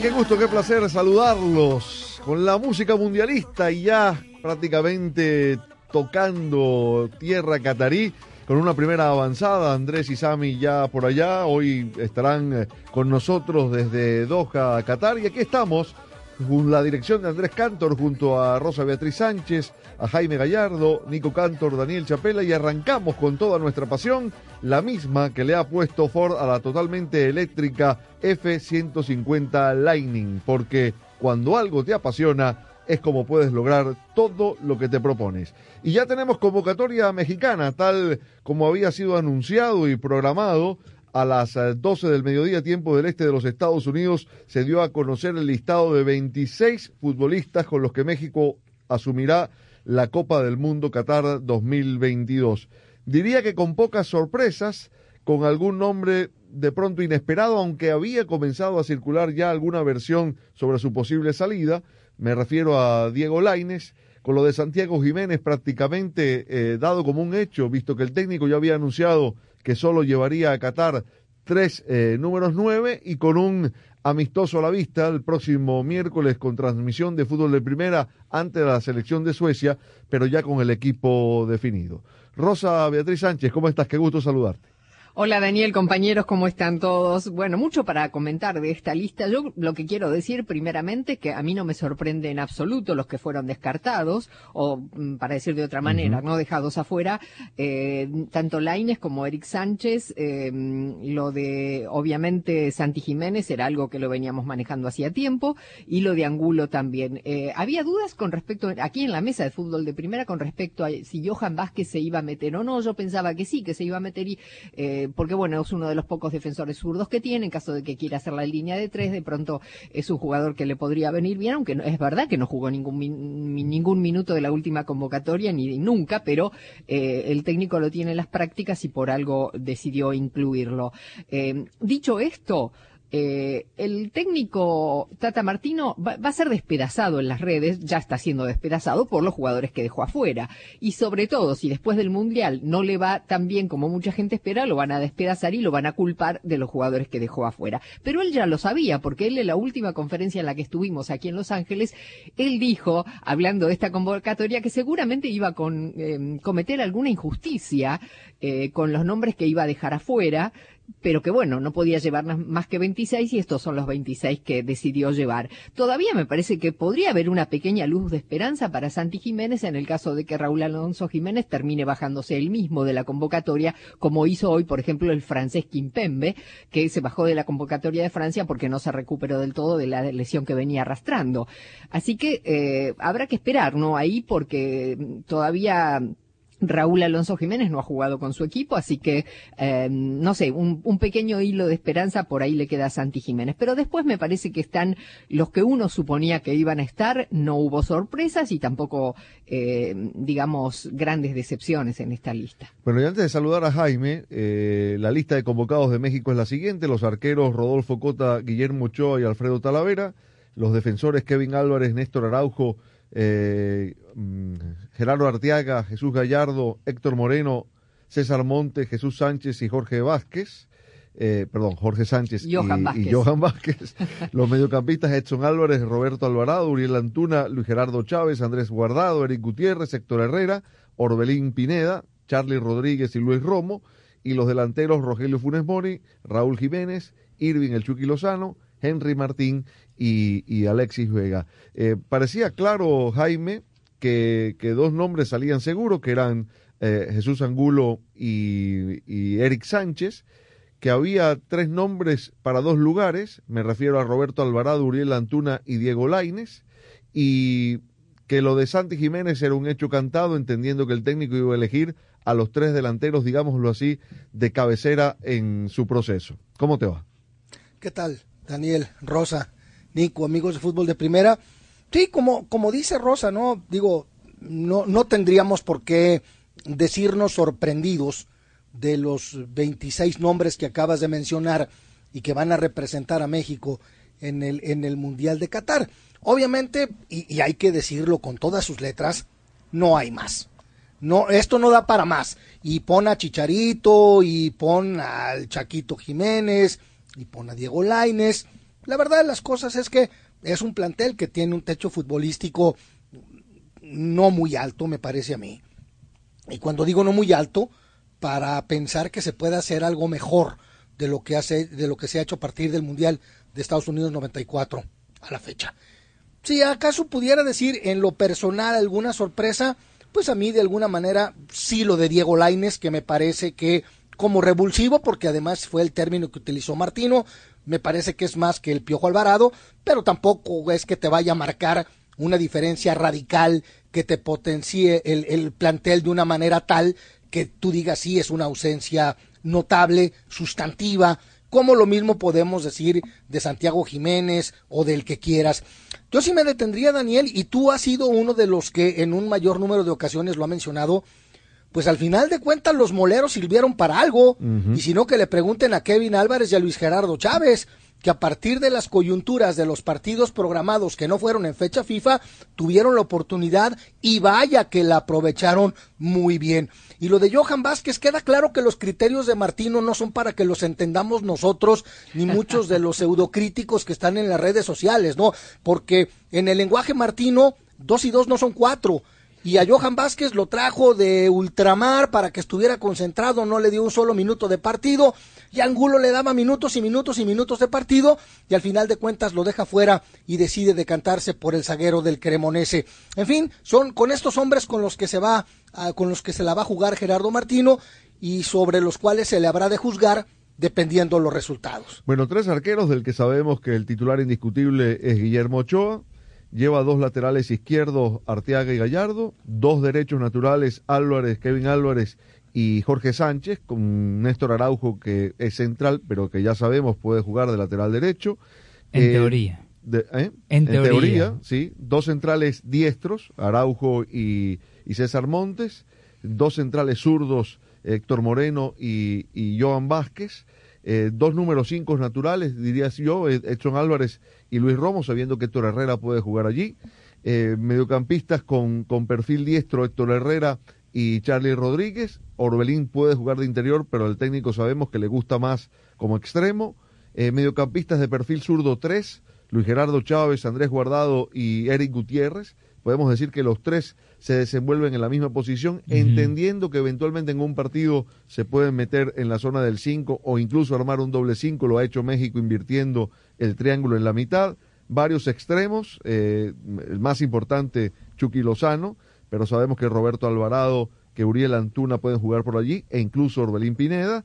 Qué gusto, qué placer saludarlos con la música mundialista y ya prácticamente tocando tierra catarí con una primera avanzada. Andrés y Sami ya por allá, hoy estarán eh, con nosotros desde Doha, Qatar y aquí estamos la dirección de Andrés Cantor junto a Rosa Beatriz Sánchez, a Jaime Gallardo, Nico Cantor, Daniel Chapela y arrancamos con toda nuestra pasión, la misma que le ha puesto Ford a la totalmente eléctrica F-150 Lightning, porque cuando algo te apasiona es como puedes lograr todo lo que te propones. Y ya tenemos convocatoria mexicana, tal como había sido anunciado y programado a las eh, 12 del mediodía, tiempo del este de los Estados Unidos, se dio a conocer el listado de 26 futbolistas con los que México asumirá la Copa del Mundo Qatar 2022. Diría que con pocas sorpresas, con algún nombre de pronto inesperado, aunque había comenzado a circular ya alguna versión sobre su posible salida. Me refiero a Diego Laines, con lo de Santiago Jiménez prácticamente eh, dado como un hecho, visto que el técnico ya había anunciado que solo llevaría a Qatar tres eh, números nueve y con un amistoso a la vista el próximo miércoles con transmisión de fútbol de primera ante la selección de Suecia, pero ya con el equipo definido. Rosa Beatriz Sánchez, ¿cómo estás? Qué gusto saludarte. Hola Daniel, compañeros, ¿cómo están todos? Bueno, mucho para comentar de esta lista. Yo lo que quiero decir primeramente es que a mí no me sorprende en absoluto los que fueron descartados, o mm, para decir de otra manera, no dejados afuera, eh, tanto Laines como Eric Sánchez, eh, lo de obviamente Santi Jiménez era algo que lo veníamos manejando hacía tiempo, y lo de Angulo también. Eh, había dudas con respecto, aquí en la mesa de fútbol de primera, con respecto a si Johan Vázquez se iba a meter o no. Yo pensaba que sí, que se iba a meter y, eh, porque bueno, es uno de los pocos defensores zurdos que tiene, en caso de que quiera hacer la línea de tres, de pronto es un jugador que le podría venir bien, aunque es verdad que no jugó ningún, ningún minuto de la última convocatoria, ni nunca, pero eh, el técnico lo tiene en las prácticas y por algo decidió incluirlo. Eh, dicho esto, eh, el técnico Tata Martino va, a ser despedazado en las redes, ya está siendo despedazado por los jugadores que dejó afuera. Y sobre todo, si después del Mundial no le va tan bien como mucha gente espera, lo van a despedazar y lo van a culpar de los jugadores que dejó afuera. Pero él ya lo sabía, porque él en la última conferencia en la que estuvimos aquí en Los Ángeles, él dijo, hablando de esta convocatoria, que seguramente iba a eh, cometer alguna injusticia eh, con los nombres que iba a dejar afuera, pero que bueno, no podía llevar más que 26 y estos son los 26 que decidió llevar. Todavía me parece que podría haber una pequeña luz de esperanza para Santi Jiménez en el caso de que Raúl Alonso Jiménez termine bajándose él mismo de la convocatoria, como hizo hoy, por ejemplo, el francés Kimpembe, que se bajó de la convocatoria de Francia porque no se recuperó del todo de la lesión que venía arrastrando. Así que eh, habrá que esperar, ¿no? Ahí porque todavía Raúl Alonso Jiménez no ha jugado con su equipo, así que, eh, no sé, un, pequeño hilo de esperanza por ahí le queda a Santi Jiménez. Pero después me parece que están los que uno suponía que iban a estar, no hubo sorpresas y tampoco, eh, digamos, grandes decepciones en esta lista. Bueno, y antes de saludar a Jaime, eh, la lista de convocados de México es la siguiente: los arqueros Rodolfo Cota, Guillermo Ochoa y Alfredo Talavera, los defensores Kevin Álvarez, Néstor Araujo, eh, mm, Gerardo Arteaga, Jesús Gallardo, Héctor Moreno, César Monte, Jesús Sánchez y Jorge Vázquez. Eh, perdón, Jorge Sánchez y, Johan y Vázquez. Johan Vázquez. Los mediocampistas Edson Álvarez, Roberto Alvarado, Uriel Antuna, Luis Gerardo Chávez, Andrés Guardado, Eric Gutiérrez, Héctor Herrera, Orbelín Pineda, Charlie Rodríguez y Luis Romo, y los delanteros Rogelio Funes Mori, Raúl Jiménez, Irving El Chucky Lozano, Henry Martín y, Alexis Vega. Eh, parecía claro, Jaime, que, dos nombres salían seguros, que eran eh, Jesús Angulo y, y Eric Sánchez, que había tres nombres para dos lugares, me refiero a Roberto Alvarado, Uriel Antuna y Diego Laines, y que lo de Santi Jiménez era un hecho cantado, entendiendo que el técnico iba a elegir a los tres delanteros, digámoslo así, de cabecera en su proceso. ¿Cómo te va? ¿Qué tal, Daniel, Rosa, Nico, amigos de fútbol de primera? Sí, como, como dice Rosa, ¿no? Digo, no, no tendríamos por qué decirnos sorprendidos de los 26 nombres que acabas de mencionar y que van a representar a México en el, en el Mundial de Qatar. Obviamente, y, hay que decirlo con todas sus letras, no hay más. No, esto no da para más. Y pon a Chicharito, y pon al Chaquito Jiménez, y pon a Diego Laines. La verdad de las cosas es que es un plantel que tiene un techo futbolístico no muy alto, me parece a mí. Y cuando digo no muy alto, para pensar que se puede hacer algo mejor de lo que hace, de lo que se ha hecho a partir del Mundial de Estados Unidos 94 a la fecha. Si acaso pudiera decir en lo personal alguna sorpresa, pues a mí de alguna manera sí lo de Diego Laines, que me parece que como revulsivo, porque además fue el término que utilizó Martino, me parece que es más que el Piojo Alvarado, pero tampoco es que te vaya a marcar una diferencia radical que te potencie el, el plantel de una manera tal que tú digas sí es una ausencia notable, sustantiva, como lo mismo podemos decir de Santiago Jiménez o del que quieras. Yo sí me detendría, Daniel, y tú has sido uno de los que en un mayor número de ocasiones lo ha mencionado, pues al final de cuentas los moleros sirvieron para algo, y si no que le pregunten a Kevin Álvarez y a Luis Gerardo Chávez, que a partir de las coyunturas de los partidos programados que no fueron en fecha FIFA, tuvieron la oportunidad y vaya que la aprovecharon muy bien. Y lo de Johan Vázquez, queda claro que los criterios de Martino no son para que los entendamos nosotros, ni muchos de los pseudocríticos que están en las redes sociales, ¿no? Porque en el lenguaje Martino, dos y dos no son cuatro y a Johan Vázquez lo trajo de ultramar para que estuviera concentrado, no le dio un solo minuto de partido, y Angulo le daba minutos y minutos y minutos de partido, y al final de cuentas lo deja fuera y decide decantarse por el zaguero del Cremonese. En fin, son con estos hombres con los que se va, con los que se la va a jugar Gerardo Martino, y sobre los cuales se le habrá de juzgar dependiendo los resultados. Bueno, tres arqueros del que sabemos que el titular indiscutible es Guillermo Ochoa, lleva dos laterales izquierdos, Arteaga y Gallardo, dos derechos naturales, Álvarez, Kevin Álvarez y Jorge Sánchez, con Néstor Araujo que es central, pero que ya sabemos puede jugar de lateral derecho. En eh, teoría. ¿eh? En, teoría. sí. Dos centrales diestros, Araujo y, César Montes, dos centrales zurdos, Héctor Moreno y, y Joan Vázquez, eh, dos números cinco naturales, dirías yo, Edson Álvarez y Luis Romo, sabiendo que Héctor Herrera puede jugar allí. Eh, mediocampistas con, con perfil diestro, Héctor Herrera y Charlie Rodríguez. Orbelín puede jugar de interior, pero el técnico sabemos que le gusta más como extremo. Eh, mediocampistas de perfil zurdo, tres. Luis Gerardo Chávez, Andrés Guardado y Eric Gutiérrez. Podemos decir que los tres se desenvuelven en la misma posición, entendiendo que eventualmente en un partido se pueden meter en la zona del 5 o incluso armar un doble 5, lo ha hecho México invirtiendo el triángulo en la mitad, varios extremos, eh, el más importante Chucky Lozano, pero sabemos que Roberto Alvarado, que Uriel Antuna pueden jugar por allí, e incluso Orbelín Pineda,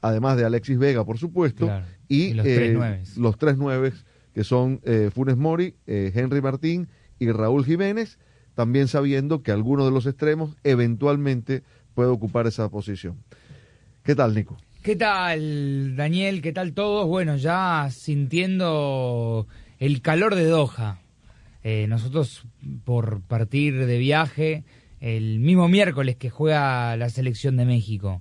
además de Alexis Vega, por supuesto, y, los, tres nueve, que son eh, Funes Mori, eh, Henry Martín y Raúl Jiménez, también sabiendo que alguno de los extremos eventualmente puede ocupar esa posición. ¿Qué tal, Nico? ¿Qué tal, Daniel? ¿Qué tal todos? Bueno, ya sintiendo el calor de Doha. Eh, nosotros, por partir de viaje, el mismo miércoles que juega la selección de México.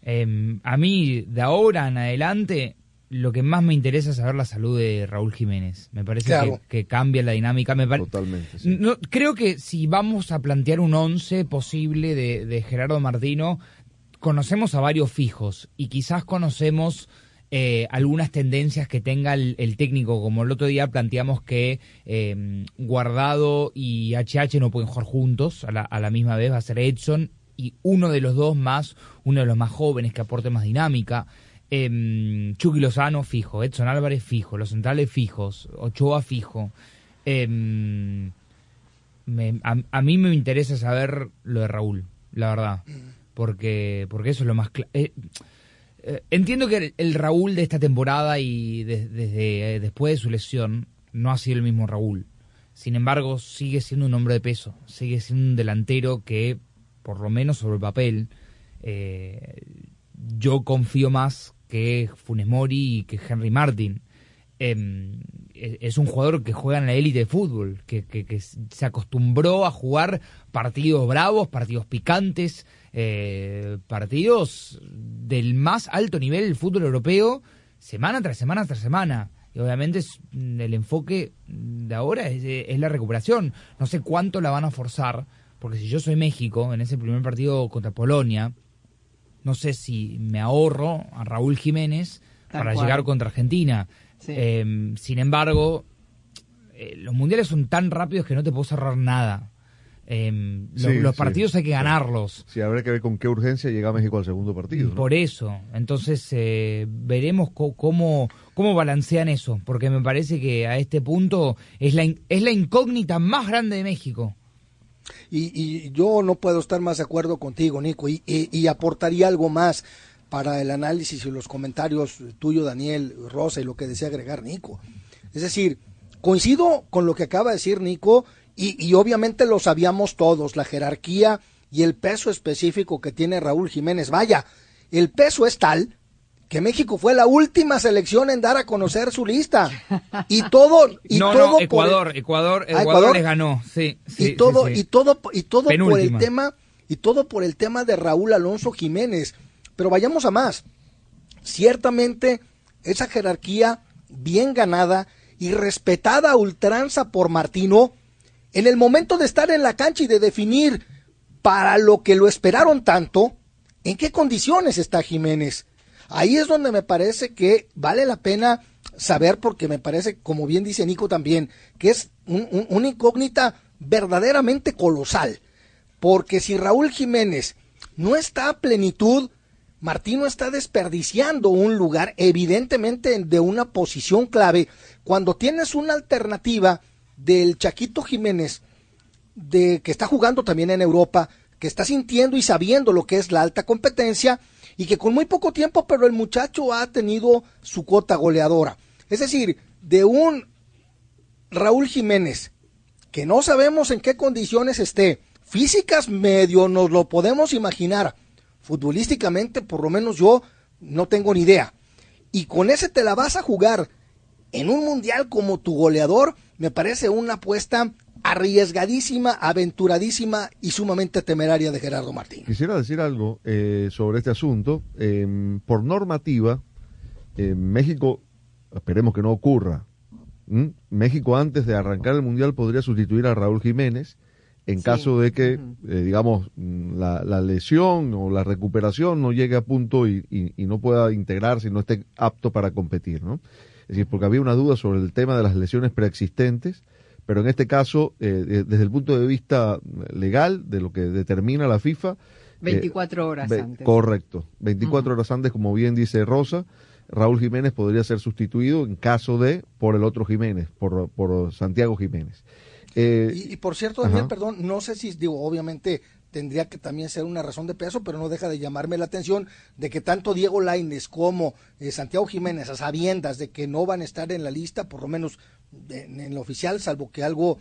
Em, a mí, de ahora en adelante, lo que más me interesa es saber la salud de Raúl Jiménez. Me parece que, cambia la dinámica. Me Totalmente. No, creo que si vamos a plantear un once posible de, de Gerardo Martino, conocemos a varios fijos y quizás conocemos eh, algunas tendencias que tenga el, técnico, como el otro día planteamos que em, Guardado y HH no pueden jugar juntos a la, a la, misma vez, va a ser Edson y uno de los dos más, uno de los más jóvenes que aporte más dinámica. Eh, Chucky Lozano fijo, Edson Álvarez fijo, los centrales fijos, Ochoa fijo. Em, a, mí me interesa saber lo de Raúl, la verdad, porque, porque eso es lo más claro. Eh, eh, entiendo que el, Raúl de esta temporada y desde eh, después de su lesión no ha sido el mismo Raúl. Sin embargo, sigue siendo un hombre de peso, sigue siendo un delantero que, por lo menos sobre el papel, yo confío más que Funes Mori y que Henry Martin. Em, e, es un jugador que juega en la élite de fútbol, que, se acostumbró a jugar partidos bravos, partidos picantes, eh, partidos del más alto nivel del fútbol europeo, semana tras semana tras semana. Y obviamente mm, el enfoque de ahora es, la recuperación. No sé cuánto la van a forzar, porque si yo soy México, en ese primer partido contra Polonia, no sé si me ahorro a Raúl Jiménez para llegar contra Argentina. Em, sin embargo, eh, los mundiales son tan rápidos que no te puedo cerrar nada. Em, los, partidos hay que ganarlos. Sí, habrá que ver con qué urgencia llega México al segundo partido. Por eso. Entonces, eh, veremos cómo, cómo balancean eso. Porque me parece que a este punto es la, es la incógnita más grande de México. Y, yo no puedo estar más de acuerdo contigo, Nico, y, y, aportaría algo más para el análisis y los comentarios tuyo, Daniel, Rosa, y lo que desea agregar Nico. Es decir, coincido con lo que acaba de decir Nico, y, y obviamente lo sabíamos todos, la jerarquía y el peso específico que tiene Raúl Jiménez. Vaya, el peso es tal que México fue la última selección en dar a conocer su lista. Y todo y no, todo no, Ecuador, Ecuador, ah, Ecuador, les ganó, sí, y todo y todo y todo por el tema y todo por el tema de Raúl Alonso Jiménez. Pero vayamos a más. Ciertamente esa jerarquía bien ganada y respetada a ultranza por Martino en el momento de estar en la cancha y de definir para lo que lo esperaron tanto, ¿en qué condiciones está Jiménez? Ahí es donde me parece que vale la pena saber, porque me parece, como bien dice Nico también, que es una incógnita verdaderamente colosal. Porque si Raúl Jiménez no está a plenitud, Martino está desperdiciando un lugar, evidentemente de una posición clave, cuando tienes una alternativa del Chaquito Jiménez, de que está jugando también en Europa, que está sintiendo y sabiendo lo que es la alta competencia, y que con muy poco tiempo, pero el muchacho ha tenido su cuota goleadora. Es decir, de un Raúl Jiménez, que no sabemos en qué condiciones esté, físicas medio nos lo podemos imaginar, futbolísticamente por lo menos yo no tengo ni idea. Y con ese te la vas a jugar en un mundial como tu goleador, me parece una apuesta arriesgadísima, aventuradísima y sumamente temeraria de Gerardo Martín. Quisiera decir algo eh, sobre este asunto. Em, por normativa, en México, esperemos que no ocurra, México antes de arrancar el Mundial podría sustituir a Raúl Jiménez en caso de que, eh, digamos, la, lesión o la recuperación no llegue a punto y, y, no pueda integrarse y no esté apto para competir, ¿no? Es decir, porque había una duda sobre el tema de las lesiones preexistentes pero en este caso, eh, desde el punto de vista legal, de lo que determina la FIFA... 24 eh, horas antes. Correcto, 24 horas antes, como bien dice Rosa, Raúl Jiménez podría ser sustituido en caso de por el otro Jiménez, por, por Santiago Jiménez. Eh, y, por cierto, Daniel, perdón, no sé si, digo, obviamente tendría que también ser una razón de peso, pero no deja de llamarme la atención de que tanto Diego Laines como eh, Santiago Jiménez, a sabiendas de que no van a estar en la lista, por lo menos en, en lo oficial, salvo que algo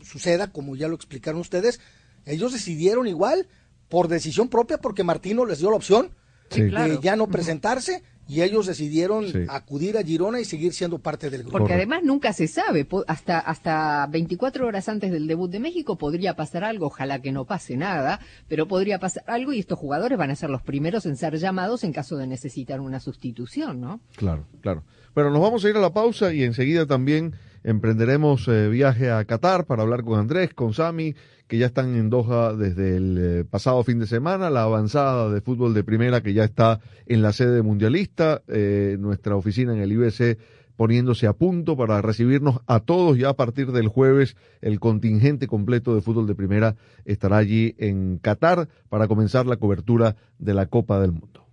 suceda, como ya lo explicaron ustedes, ellos decidieron igual, por decisión propia, porque Martino les dio la opción de ya no presentarse y ellos decidieron acudir a Girona y seguir siendo parte del grupo. Porque además nunca se sabe, hasta, hasta 24 horas antes del debut de México podría pasar algo, ojalá que no pase nada, pero podría pasar algo y estos jugadores van a ser los primeros en ser llamados en caso de necesitar una sustitución, ¿no? Claro, claro. Pero nos vamos a ir a la pausa y enseguida también emprenderemos eh, viaje a Qatar para hablar con Andrés, con Sami que ya están en Doha desde el eh, pasado fin de semana, la avanzada de fútbol de primera que ya está en la sede mundialista, eh, nuestra oficina en el IBC poniéndose a punto para recibirnos a todos ya a partir del jueves. El contingente completo de fútbol de primera estará allí en Qatar para comenzar la cobertura de la Copa del Mundo.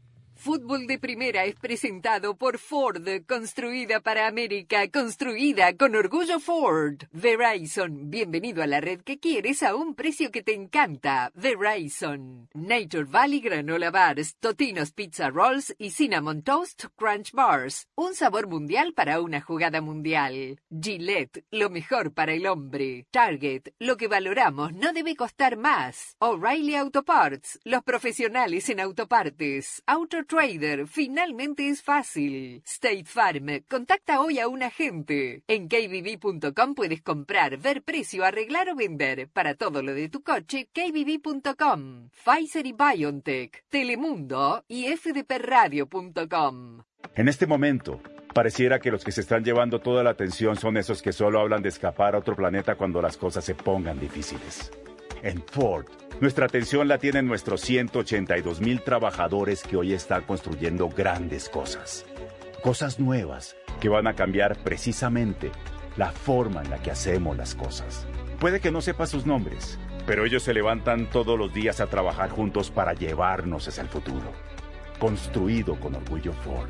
Fútbol de Primera es presentado por Ford, construida para América, construida con orgullo Ford. Verizon, bienvenido a la red que quieres a un precio que te encanta. Verizon. Nature Valley Granola Bars, Totinos Pizza Rolls y Cinnamon Toast Crunch Bars. Un sabor mundial para una jugada mundial. Gillette, lo mejor para el hombre. Target, lo que valoramos no debe costar más. O'Reilly Auto Parts, los profesionales en autopartes. Auto Trader, finalmente es fácil. State Farm, contacta hoy a un agente. En kbb.com puedes comprar, ver precio, arreglar o vender. Para todo lo de tu coche, kbb.com. Pfizer y BioNTech, Telemundo y fdpradio.com. En este momento, pareciera que los que se están llevando toda la atención son esos que solo hablan de escapar a otro planeta cuando las cosas se pongan difíciles. En Ford, nuestra atención la tienen nuestros 182 mil trabajadores que hoy están construyendo grandes cosas. Cosas nuevas que van a cambiar precisamente la forma en la que hacemos las cosas. Puede que no sepa sus nombres, pero ellos se levantan todos los días a trabajar juntos para llevarnos hacia el futuro. Construido con orgullo Ford.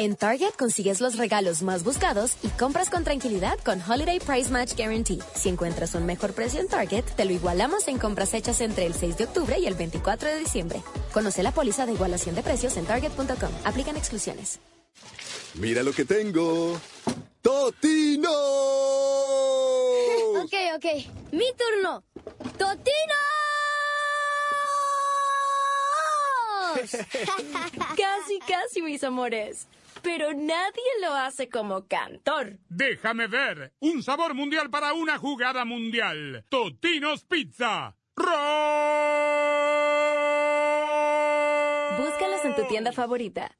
En Target consigues los regalos más buscados y compras con tranquilidad con Holiday Price Match Guarantee. Si encuentras un mejor precio en Target, te lo igualamos en compras hechas entre el 6 de octubre y el 24 de diciembre. Conoce la póliza de igualación de precios en target.com. Aplican exclusiones. Mira lo que tengo. ¡Totino! ok, ok. Mi turno. ¡Totino! casi, casi, mis amores. Pero nadie lo hace como cantor. Déjame ver. Un sabor mundial para una jugada mundial. Totinos Pizza. Búscalos en tu tienda favorita.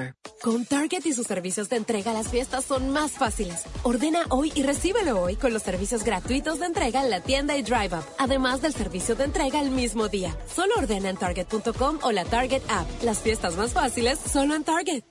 Con Target y sus servicios de entrega, las fiestas son más fáciles. Ordena hoy y recíbelo hoy con los servicios gratuitos de entrega en la tienda y Drive Up, además del servicio de entrega el mismo día. Solo ordena en Target.com o la Target App. Las fiestas más fáciles solo en Target.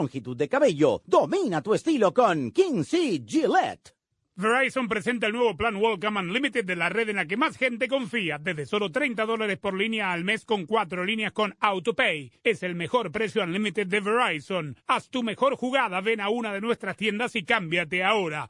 longitud de cabello. Domina tu estilo con Kinsey Gillette. Verizon presenta el nuevo plan Welcome Unlimited de la red en la que más gente confía, desde solo 30 dólares por línea al mes con cuatro líneas con AutoPay. Es el mejor precio Unlimited de Verizon. Haz tu mejor jugada, ven a una de nuestras tiendas y cámbiate ahora.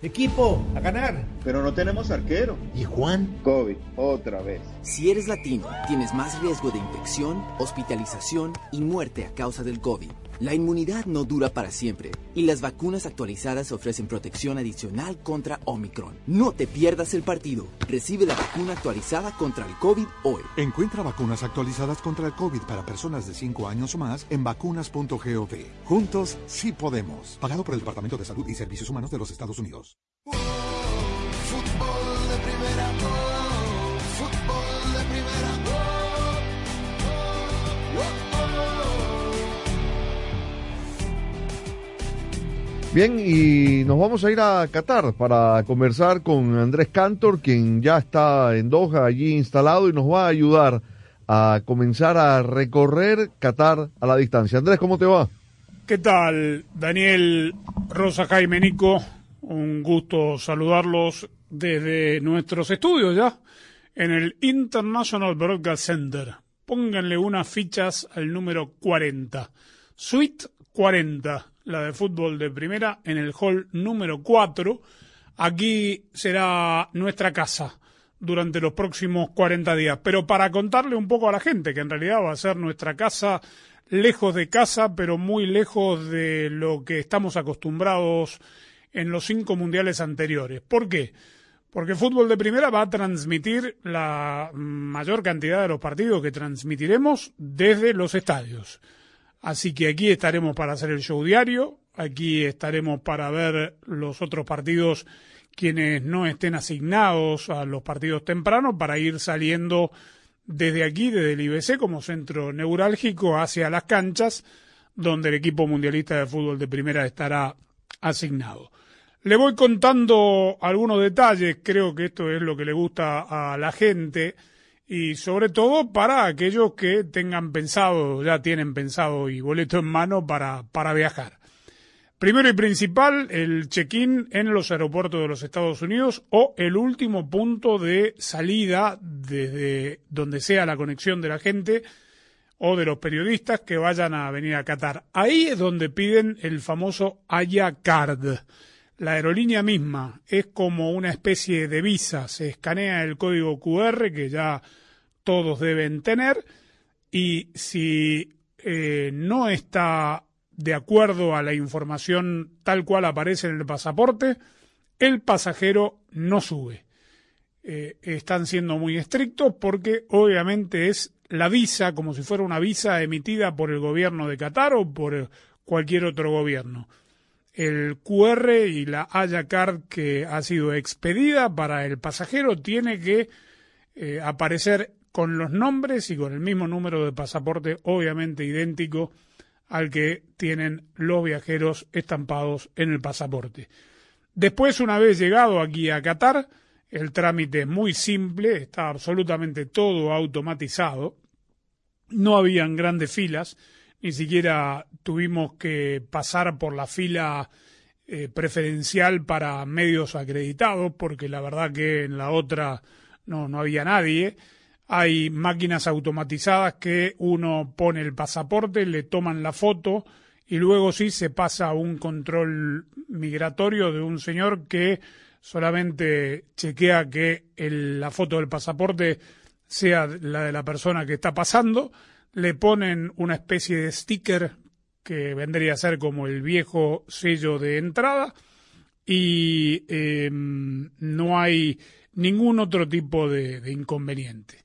Equipo, a ganar. Pero no tenemos arquero. ¿Y Juan? COVID, otra vez. Si eres latino, tienes más riesgo de infección, hospitalización y muerte a causa del COVID. La inmunidad no dura para siempre y las vacunas actualizadas ofrecen protección adicional contra Omicron. No te pierdas el partido. Recibe la vacuna actualizada contra el COVID hoy. Encuentra vacunas actualizadas contra el COVID para personas de 5 años o más en vacunas.gov. Juntos sí podemos. Pagado por el Departamento de Salud y Servicios Humanos de los Estados Unidos. Fútbol de primera, Bien, y nos vamos a ir a Qatar para conversar con Andrés Cantor, quien ya está en Doha allí instalado y nos va a ayudar a comenzar a recorrer Qatar a la distancia. Andrés, ¿cómo te va? ¿Qué tal, Daniel, Rosa, Jaime, Nico? Un gusto saludarlos desde nuestros estudios ya en el International Broadcast Center. Pónganle unas fichas al número 40. Suite 40, la de fútbol de primera, en el hall número 4. Aquí será nuestra casa durante los próximos 40 días. Pero para contarle un poco a la gente que en realidad va a ser nuestra casa lejos de casa, pero muy lejos de lo que estamos acostumbrados en los cinco mundiales anteriores. ¿Por qué? Porque Fútbol de Primera va a transmitir la mayor cantidad de los partidos que transmitiremos desde los estadios. Así que aquí estaremos para hacer el show diario, aquí estaremos para ver los otros partidos quienes no estén asignados a los partidos tempranos para ir saliendo desde aquí, desde el IBC, como centro neurálgico hacia las canchas, donde el equipo mundialista de fútbol de primera estará asignado. Le voy contando algunos detalles, creo que esto es lo que le gusta a la gente y sobre todo para aquellos que tengan pensado, ya tienen pensado y boleto en mano para, para viajar. Primero y principal, el check-in en los aeropuertos de los Estados Unidos o el último punto de salida desde donde sea la conexión de la gente o de los periodistas que vayan a venir a Qatar. Ahí es donde piden el famoso Aya Card. La aerolínea misma es como una especie de visa, se escanea el código QR que ya todos deben tener y si eh, no está de acuerdo a la información tal cual aparece en el pasaporte, el pasajero no sube. Eh, están siendo muy estrictos porque obviamente es la visa como si fuera una visa emitida por el gobierno de Qatar o por cualquier otro gobierno. El QR y la Haya Card que ha sido expedida para el pasajero tiene que eh, aparecer con los nombres y con el mismo número de pasaporte obviamente idéntico al que tienen los viajeros estampados en el pasaporte. Después, una vez llegado aquí a Qatar, el trámite es muy simple, está absolutamente todo automatizado, no habían grandes filas, ni siquiera tuvimos que pasar por la fila eh, preferencial para medios acreditados, porque la verdad que en la otra no, no había nadie. Hay máquinas automatizadas que uno pone el pasaporte, le toman la foto y luego sí se pasa a un control migratorio de un señor que solamente chequea que la foto del pasaporte sea la de la persona que está pasando, le ponen una especie de sticker que vendría a ser como el viejo sello de entrada y em, no hay ningún otro tipo de inconveniente.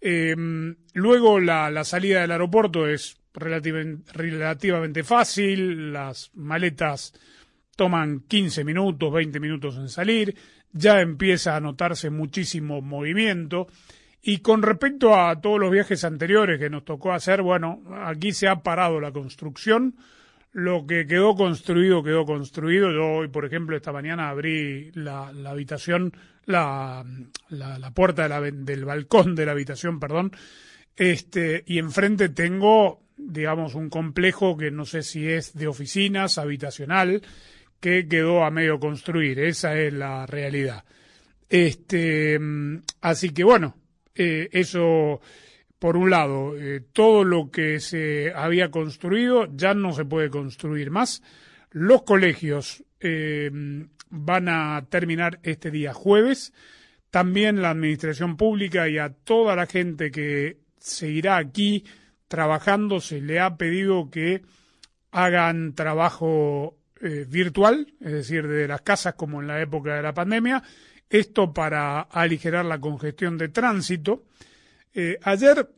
Eh, luego la, salida del aeropuerto es relativamente fácil, las maletas toman 15 minutos, 20 minutos en salir, ya empieza a notarse muchísimo movimiento. Y con respecto a todos los viajes anteriores que nos tocó hacer, bueno, aquí se ha parado la construcción. Lo que quedó construido, quedó construido. Yo hoy, por ejemplo, esta mañana abrí la, habitación, la, la, la puerta de la, del balcón de la habitación, perdón, este, y enfrente tengo, digamos, un complejo que no sé si es de oficinas, habitacional, que quedó a medio construir. Esa es la realidad. Este, así que bueno, eh, eso por un lado, eh, todo lo que se había construido ya no se puede construir más. Los colegios eh, van a terminar este día jueves. También la administración pública y a toda la gente que seguirá aquí trabajando se le ha pedido que hagan trabajo virtual, es decir, de las casas como en la época de la pandemia, esto para aligerar la congestión de tránsito. Eh, ayer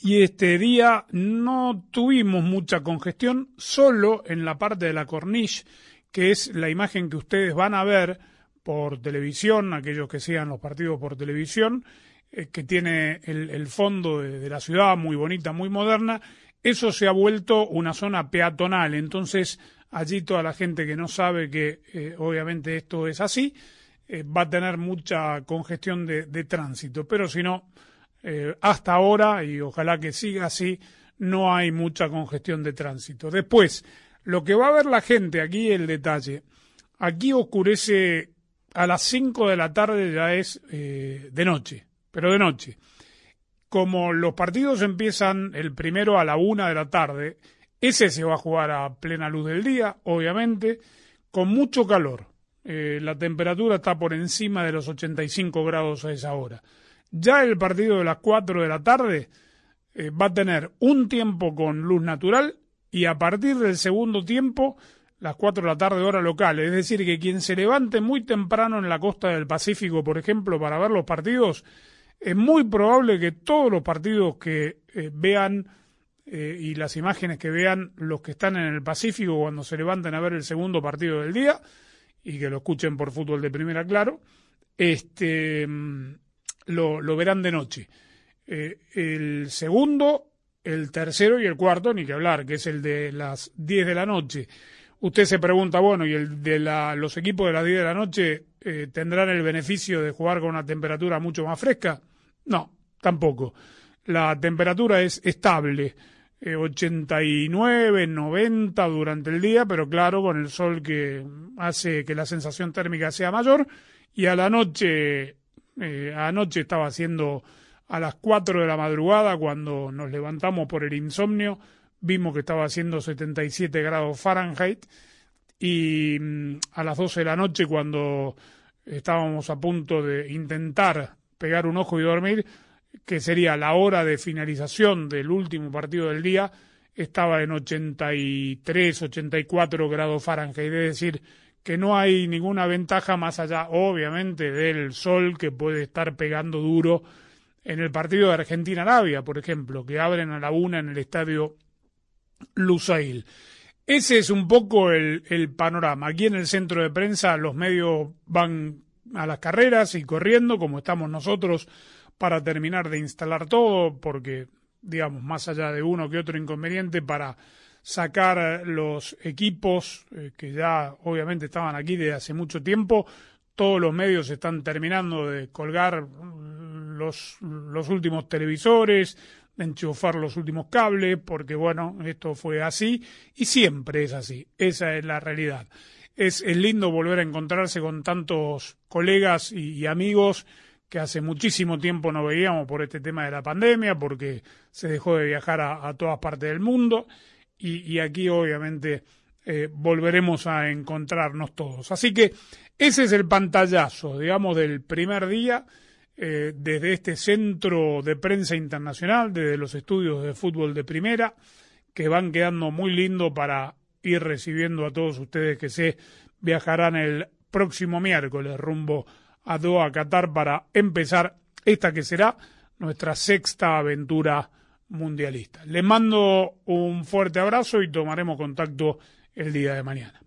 y este día no tuvimos mucha congestión, solo en la parte de la corniche, que es la imagen que ustedes van a ver por televisión, aquellos que sigan los partidos por televisión, eh, que tiene el, fondo de, la ciudad muy bonita, muy moderna, eso se ha vuelto una zona peatonal. Entonces, allí toda la gente que no sabe que eh, obviamente esto es así, eh, va a tener mucha congestión de, tránsito. Pero si no, hasta ahora, y ojalá que siga así, no hay mucha congestión de tránsito. Después, lo que va a ver la gente, aquí el detalle, aquí oscurece a las 5 de la tarde, ya es de noche pero de noche. Como los partidos empiezan el primero a la una de la tarde, ese se va a jugar a plena luz del día, obviamente, con mucho calor. Eh, la temperatura está por encima de los 85 grados a esa hora. Ya el partido de las 4 de la tarde eh, va a tener un tiempo con luz natural y a partir del segundo tiempo, las 4 de la tarde hora local. Es decir, que quien se levante muy temprano en la costa del Pacífico, por ejemplo, para ver los partidos, es muy probable que todos los partidos que eh, vean eh, y las imágenes que vean los que están en el Pacífico cuando se levanten a ver el segundo partido del día y que lo escuchen por fútbol de primera, claro, este, mm, lo, verán de noche. Eh, el segundo, el tercero y el cuarto, ni que hablar, que es el de las 10 de la noche. Usted se pregunta, bueno, ¿y el de la, los equipos de las 10 de la noche tendrán el beneficio de jugar con una temperatura mucho más fresca? No, tampoco. La temperatura es estable, 89, eh, 90 durante el día, pero claro, con el sol que hace que la sensación térmica sea mayor. Y a la noche, eh, anoche estaba haciendo a las 4 de la madrugada, cuando nos levantamos por el insomnio, vimos que estaba haciendo 77 grados Fahrenheit. Y mm, a las 12 de la noche, cuando estábamos a punto de intentar pegar un ojo y dormir, que sería la hora de finalización del último partido del día, estaba en 83, 84 grados Fahrenheit, es decir, que no hay ninguna ventaja más allá, obviamente, del sol que puede estar pegando duro en el partido de Argentina-Arabia, por ejemplo, que abren a la una en el estadio Lusail. Ese es un poco el, el panorama. Aquí en el centro de prensa los medios van a las carreras y corriendo como estamos nosotros para terminar de instalar todo, porque, digamos, más allá de uno que otro inconveniente, para sacar los equipos eh, que ya obviamente estaban aquí desde hace mucho tiempo, todos los medios están terminando de colgar los, los últimos televisores, de enchufar los últimos cables, porque bueno, esto fue así y siempre es así, esa es la realidad. Es, lindo volver a encontrarse con tantos colegas y, amigos que hace muchísimo tiempo no veíamos por este tema de la pandemia, porque se dejó de viajar a, todas partes del mundo y, aquí obviamente eh, volveremos a encontrarnos todos. Así que ese es el pantallazo, digamos, del primer día eh, desde este centro de prensa internacional, desde los estudios de fútbol de primera, que van quedando muy lindo para ir recibiendo a todos ustedes que se viajarán el próximo miércoles rumbo a Doha, Qatar, para empezar esta que será nuestra sexta aventura mundialista. Les mando un fuerte abrazo y tomaremos contacto el día de mañana.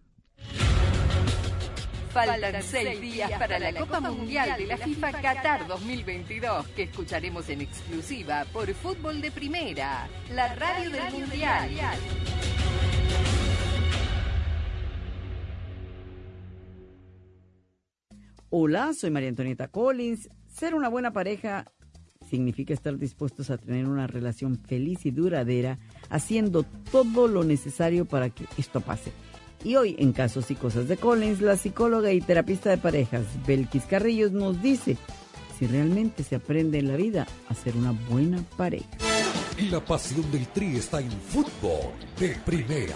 Faltan seis días para la Copa Mundial de la FIFA Qatar 2022, que escucharemos en exclusiva por Fútbol de Primera, la radio del Mundial. Hola, soy María Antonieta Collins. Ser una buena pareja significa estar dispuestos a tener una relación feliz y duradera, haciendo todo lo necesario para que esto pase. Y hoy, en Casos y Cosas de Collins, la psicóloga y terapista de parejas, Belkis Carrillos, nos dice si realmente se aprende en la vida a ser una buena pareja. La pasión del Tri está en fútbol de primera,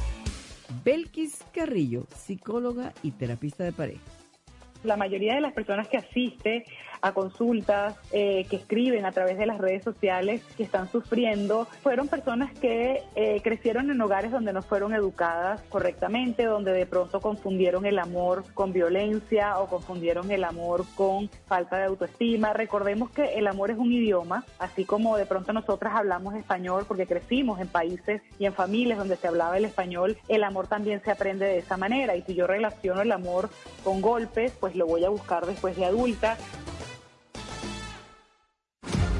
Belkis Carrillo, psicóloga y terapista de pareja. La mayoría de las personas que asiste a consultas, eh, que escriben a través de las redes sociales, que están sufriendo, fueron personas que eh, crecieron en hogares donde no fueron educadas correctamente, donde de pronto confundieron el amor con violencia o confundieron el amor con falta de autoestima. Recordemos que el amor es un idioma, así como de pronto nosotras hablamos español porque crecimos en países y en familias donde se hablaba el español, el amor también se aprende de esa manera. Y si yo relaciono el amor con golpes, pues lo voy a buscar después de adulta.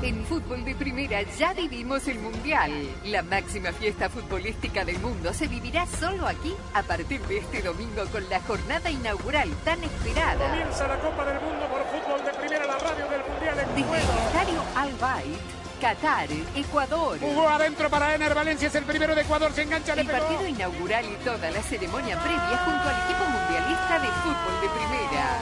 En fútbol de primera ya vivimos el Mundial. La máxima fiesta futbolística del mundo se vivirá solo aquí a partir de este domingo con la jornada inaugural tan esperada. Comienza la Copa del Mundo por fútbol de primera, la radio del Mundial en Desde el estadio Al Qatar, Ecuador. Jugó adentro para Ener Valencia, es el primero de Ecuador, se engancha, le El pegó. partido inaugural y toda la ceremonia previa junto al equipo mundialista de fútbol de primera.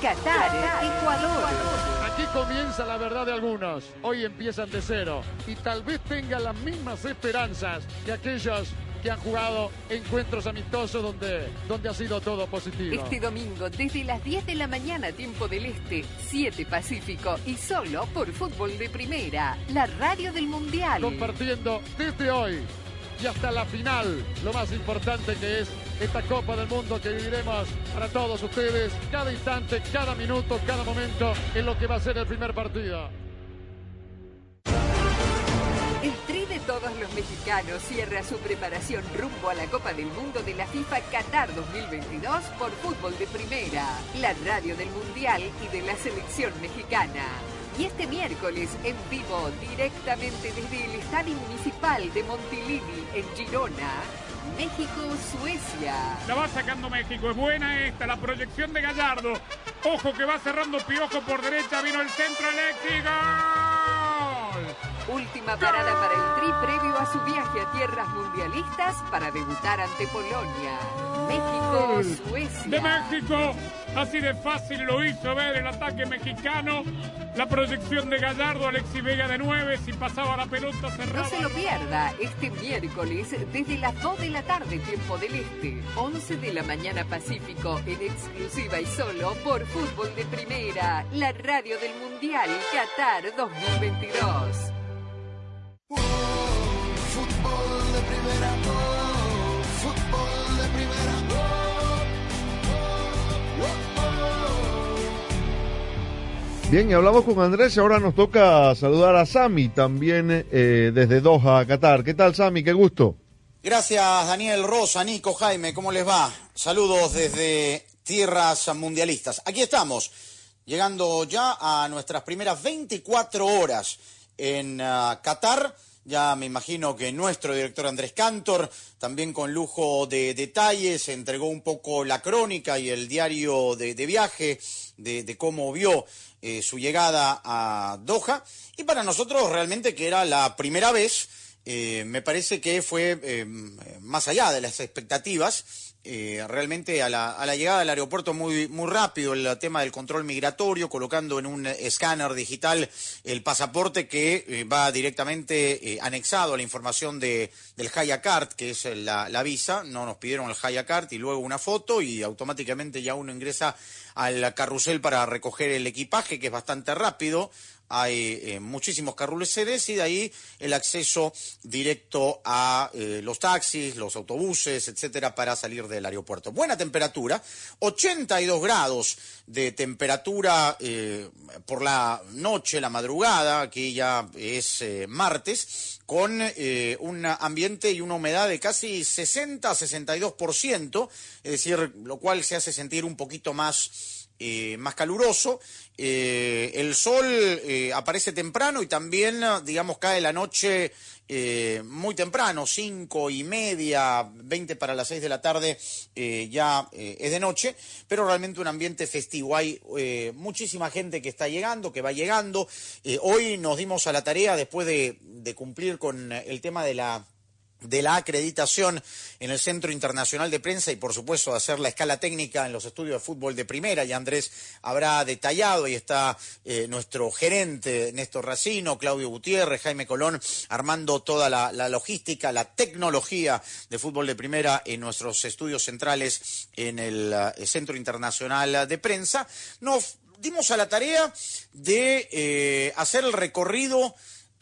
Qatar, Ecuador. Aquí comienza la verdad de algunos. Hoy empiezan de cero y tal vez tengan las mismas esperanzas que aquellos que han jugado encuentros amistosos donde, donde ha sido todo positivo. Este domingo, desde las 10 de la mañana, tiempo del Este, 7 Pacífico, y solo por Fútbol de Primera, la radio del Mundial. Compartiendo desde hoy y hasta la final, lo más importante que es esta Copa del Mundo que viviremos para todos ustedes, cada instante, cada minuto, cada momento, en lo que va a ser el primer partido. El Tri de todos los mexicanos cierra su preparación rumbo a la Copa del Mundo de la FIFA Qatar 2022 por Fútbol de Primera, la radio del Mundial y de la selección mexicana. Y este miércoles en vivo, directamente desde el Estadio Municipal de Montilivi, en Girona, México-Suecia. La va sacando México, es buena esta, la proyección de Gallardo. Ojo que va cerrando Piojo por derecha, vino el centro eléctrico. Última parada para el Tri previo a su viaje a tierras mundialistas para debutar ante Polonia. México-Suecia. De México, así de fácil lo hizo ver el ataque mexicano. La proyección de Gallardo, Alexi Vega de 9, si pasaba la pelota cerraba. No se lo pierda este miércoles desde las 2 de la tarde, tiempo del Este, 11 de la mañana Pacífico, en exclusiva y solo por Fútbol de Primera, la radio del Mundial Qatar 2022. Fútbol de primera, Bien, y hablamos con Andrés y ahora nos toca saludar a Sami también eh, desde Doha, Qatar. ¿Qué tal, Sami? Qué gusto. Gracias, Daniel Rosa, Nico, Jaime, ¿cómo les va? Saludos desde tierras mundialistas. Aquí estamos, llegando ya a nuestras primeras 24 horas en ah, Qatar. Ya me imagino que nuestro director Andrés Cantor, también con lujo de detalles, entregó un poco la crónica y el diario de, viaje de cómo vio eh, su llegada a Doha. Y para nosotros realmente que era la primera vez, eh, me parece que fue eh, más allá de las expectativas. Eh, realmente a la, a la llegada al aeropuerto muy, muy rápido el tema del control migratorio, colocando en un escáner digital el pasaporte que eh, va directamente eh, anexado a la información de, del Haya Card, que es la, la visa. No nos pidieron el Haya Card y luego una foto y automáticamente ya uno ingresa al carrusel para recoger el equipaje, que es bastante rápido hay eh, muchísimos carruseles y de ahí el acceso directo a eh, los taxis, los autobuses, etcétera, para salir del aeropuerto. Buena temperatura, 82 grados de temperatura eh, por la noche, la madrugada, aquí ya es eh, martes, con un ambiente y una humedad de casi 60-62%, es decir, lo cual se hace sentir un poquito más eh, más caluroso. Eh, el sol eh, aparece temprano y también, digamos, cae la noche muy temprano, cinco y media, 20 para las seis de la tarde, ya es de noche, pero realmente un ambiente festivo. Hay muchísima gente que está llegando, que va llegando. Hoy nos dimos a la tarea, después de, de cumplir con el tema de la de la acreditación en el Centro Internacional de Prensa y por supuesto hacer la escala técnica en los estudios de fútbol de primera y Andrés habrá detallado y está eh, nuestro gerente Néstor Racino, Claudio Gutiérrez, Jaime Colón armando toda la, logística, la tecnología de fútbol de primera en nuestros estudios centrales en el uh, Centro Internacional de Prensa. Nos dimos a la tarea de eh, hacer el recorrido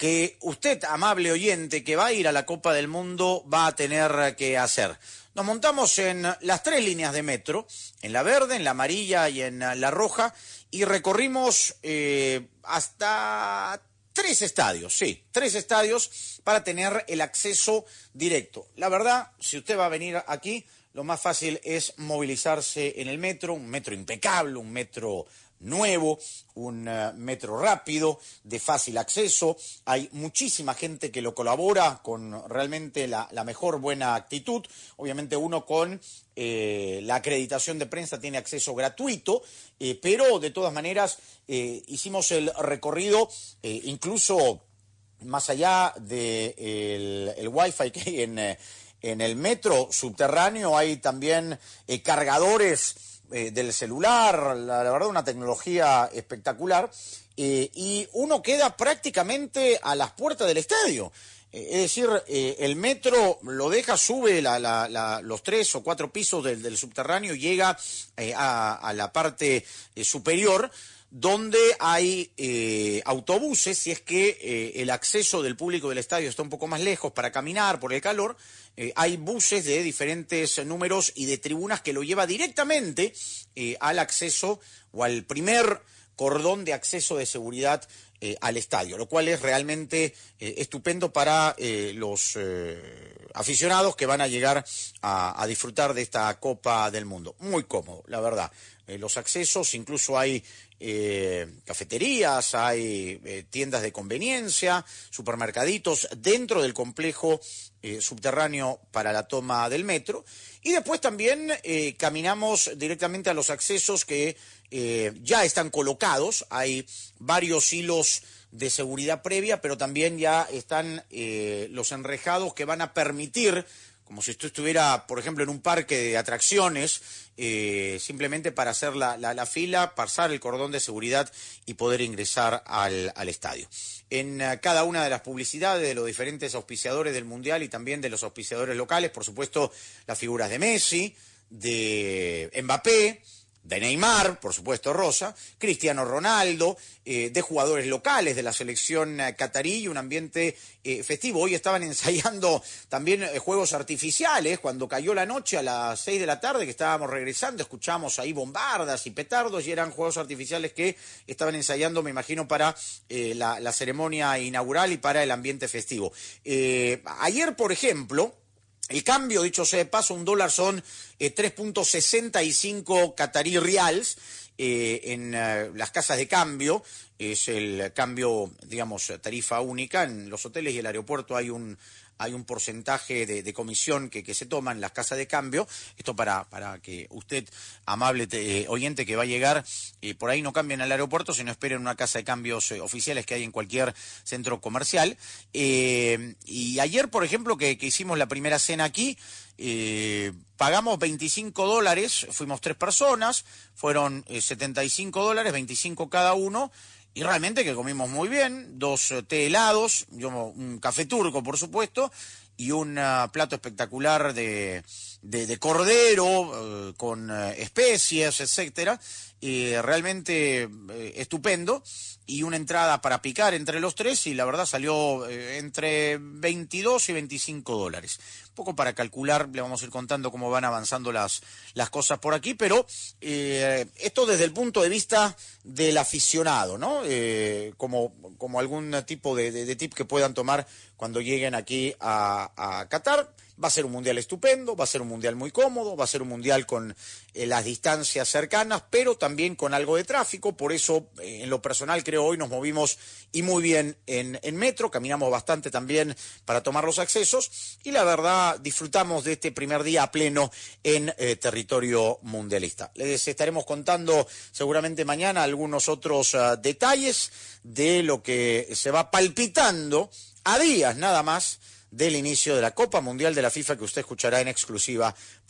que usted, amable oyente, que va a ir a la Copa del Mundo, va a tener que hacer. Nos montamos en las tres líneas de metro, en la verde, en la amarilla y en la roja, y recorrimos eh, hasta tres estadios, sí, tres estadios para tener el acceso directo. La verdad, si usted va a venir aquí, lo más fácil es movilizarse en el metro, un metro impecable, un metro nuevo, un uh, metro rápido, de fácil acceso. Hay muchísima gente que lo colabora con realmente la, mejor buena actitud. Obviamente uno con eh, la acreditación de prensa tiene acceso gratuito, eh, pero de todas maneras eh, hicimos el recorrido incluso más allá del de el wifi que hay en, en, el metro subterráneo, hay también cargadores eh, del celular, la, verdad una tecnología espectacular, eh, y uno queda prácticamente a las puertas del estadio. Eh, es decir, el metro lo deja, sube la, la, los tres o cuatro pisos del, del subterráneo, llega a, a, la parte superior, donde hay eh, autobuses, si es que eh, el acceso del público del estadio está un poco más lejos para caminar por el calor, eh, hay buses de diferentes números y de tribunas que lo lleva directamente al acceso o al primer cordón de acceso de seguridad al estadio, lo cual es realmente estupendo para los aficionados que van a llegar a, disfrutar de esta Copa del Mundo. Muy cómodo, la verdad. los accesos, incluso hay cafeterías, hay tiendas de conveniencia, supermercaditos dentro del complejo subterráneo para la toma del metro. Y después también caminamos directamente a los accesos que eh, ya están colocados, hay varios hilos de seguridad previa, pero también ya están eh, los enrejados que van a permitir, como si esto estuviera, por ejemplo, en un parque de atracciones, eh, simplemente para hacer la, la, la, fila, pasar el cordón de seguridad y poder ingresar al, al estadio. En uh, cada una de las publicidades de los diferentes auspiciadores del Mundial y también de los auspiciadores locales, por supuesto, las figuras de Messi, de Mbappé, de Neymar, por supuesto Rosa, Cristiano Ronaldo, eh, de jugadores locales de la selección eh, catarí y un ambiente eh, festivo. Hoy estaban ensayando también juegos artificiales, cuando cayó la noche a las seis de la tarde que estábamos regresando, escuchamos ahí bombardas y petardos y eran juegos artificiales que estaban ensayando, me imagino, para la, ceremonia inaugural y para el ambiente festivo. ayer, por ejemplo, el cambio, dicho sea de paso, un dólar son eh, 3.65 catarí reals eh, en uh, las casas de cambio. Es el cambio, digamos, tarifa única. En los hoteles y el aeropuerto hay un, hay un porcentaje de, comisión que, se toma en las casas de cambio. Esto para, para que usted, amable eh, oyente que va a llegar, eh, por ahí no cambien al aeropuerto, sino esperen una casa de cambios eh, oficiales que hay en cualquier centro comercial. Eh, y ayer, por ejemplo, que, que, hicimos la primera cena aquí, pagamos 25 dólares, fuimos tres personas, fueron 75 dólares, 25 cada uno. Y realmente que comimos muy bien, dos té helados, yo, un café turco, por supuesto, y un uh, plato espectacular de, de, de cordero uh, con uh, especies, etcétera, realmente eh, estupendo y una entrada para picar entre los tres y la verdad salió eh, entre 22 y 25 dólares. Un poco para calcular, le vamos a ir contando cómo van avanzando las, las cosas por aquí, pero eh, esto desde el punto de vista del aficionado, ¿no? Eh, como, como algún tipo de, de, tip que puedan tomar cuando lleguen aquí a, a Qatar. Va a ser un mundial estupendo, va a ser un mundial muy cómodo, va a ser un mundial con eh, las distancias cercanas, pero también con algo de tráfico. Por eso, eh, en lo personal, creo hoy nos movimos y muy bien en, metro, caminamos bastante también para tomar los accesos y la verdad disfrutamos de este primer día a pleno en eh, territorio mundialista. Les estaremos contando seguramente mañana algunos otros uh, detalles de lo que se va palpitando a días nada más del inicio de la Copa Mundial de la FIFA que usted escuchará en exclusiva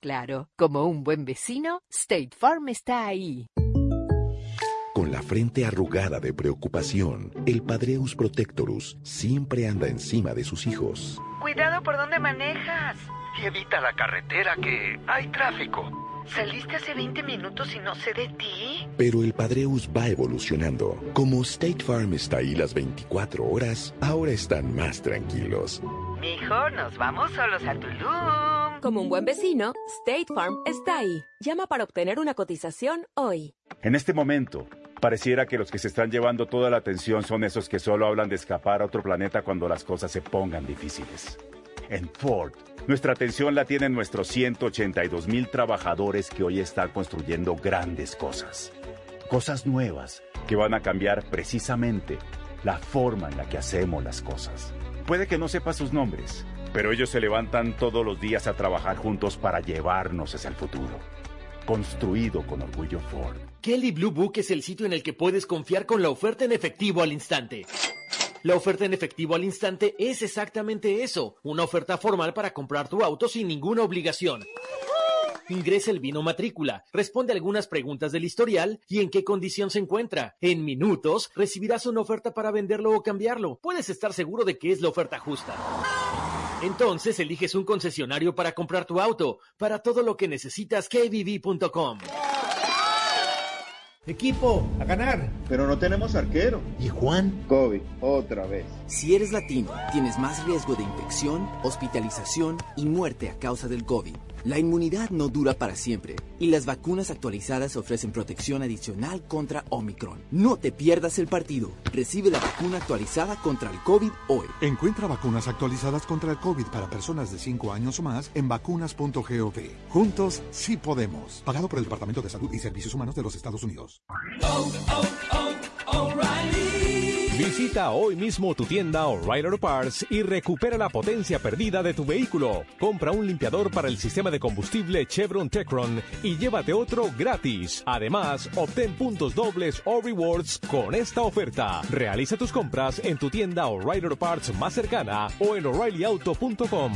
claro, como un buen vecino, State Farm está ahí. Con la frente arrugada de preocupación, el Padreus Protectorus siempre anda encima de sus hijos. Cuidado por donde manejas. Y evita la carretera que hay tráfico. Saliste hace 20 minutos y no sé de ti. Pero el Padreus va evolucionando. Como State Farm está ahí las 24 horas, ahora están más tranquilos. Mijo, nos vamos solos a Tulum. Como un buen vecino, State Farm está ahí. Llama para obtener una cotización hoy. En este momento, pareciera que los que se están llevando toda la atención son esos que solo hablan de escapar a otro planeta cuando las cosas se pongan difíciles. En Ford, nuestra atención la tienen nuestros 182 mil trabajadores que hoy están construyendo grandes cosas. Cosas nuevas que van a cambiar precisamente la forma en la que hacemos las cosas. Puede que no sepa sus nombres, pero ellos se levantan todos los días a trabajar juntos para llevarnos hacia el futuro. Construido con orgullo Ford. Kelly Blue Book es el sitio en el que puedes confiar con la oferta en efectivo al instante. La oferta en efectivo al instante es exactamente eso, una oferta formal para comprar tu auto sin ninguna obligación. Ingresa el vino matrícula, responde algunas preguntas del historial y en qué condición se encuentra. En minutos recibirás una oferta para venderlo o cambiarlo. Puedes estar seguro de que es la oferta justa. Entonces eliges un concesionario para comprar tu auto. Para todo lo que necesitas, kbb.com. Equipo, a ganar. Pero no tenemos arquero. ¿Y Juan? COVID, otra vez. Si eres latino, tienes más riesgo de infección, hospitalización y muerte a causa del COVID. La inmunidad no dura para siempre y las vacunas actualizadas ofrecen protección adicional contra Omicron. No te pierdas el partido. Recibe la vacuna actualizada contra el COVID hoy. Encuentra vacunas actualizadas contra el COVID para personas de 5 años o más en vacunas.gov. Juntos sí podemos. Pagado por el Departamento de Salud y Servicios Humanos de los Estados Unidos. Oh, oh, oh, Visita hoy mismo tu tienda O'Reilly Auto Parts y recupera la potencia perdida de tu vehículo. Compra un limpiador para el sistema de combustible Chevron Techron y llévate otro gratis. Además, obtén puntos dobles o rewards con esta oferta. Realiza tus compras en tu tienda O'Reilly Auto Parts más cercana o en o'ReillyAuto.com.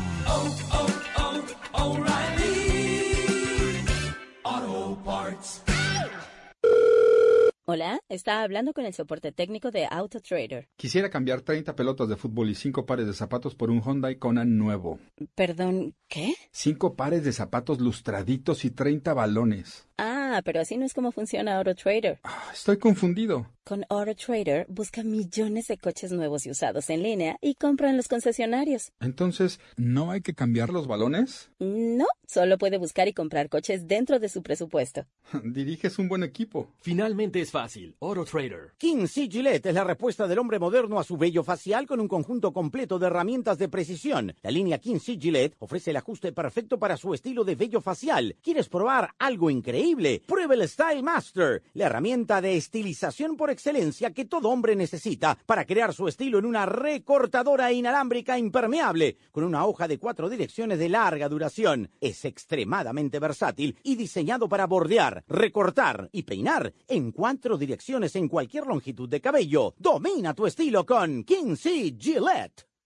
Hola, está hablando con el soporte técnico de AutoTrader. Quisiera cambiar 30 pelotas de fútbol y 5 pares de zapatos por un Hyundai Kona nuevo. Perdón, ¿qué? 5 pares de zapatos lustraditos y 30 balones. Ah, pero así no es como funciona AutoTrader. Ah, estoy confundido. Con AutoTrader, busca millones de coches nuevos y usados en línea y compra en los concesionarios. Entonces, ¿no hay que cambiar los balones? No, solo puede buscar y comprar coches dentro de su presupuesto. Diriges un buen equipo. Finalmente es fácil. AutoTrader. King C. Gillette es la respuesta del hombre moderno a su vello facial con un conjunto completo de herramientas de precisión. La línea King C. Gillette ofrece el ajuste perfecto para su estilo de vello facial. ¿Quieres probar algo increíble? Pruebe el Style Master, la herramienta de estilización por excelencia que todo hombre necesita para crear su estilo en una recortadora inalámbrica impermeable con una hoja de cuatro direcciones de larga duración. Es extremadamente versátil y diseñado para bordear, recortar y peinar en cuatro direcciones en cualquier longitud de cabello. Domina tu estilo con Kinsey Gillette.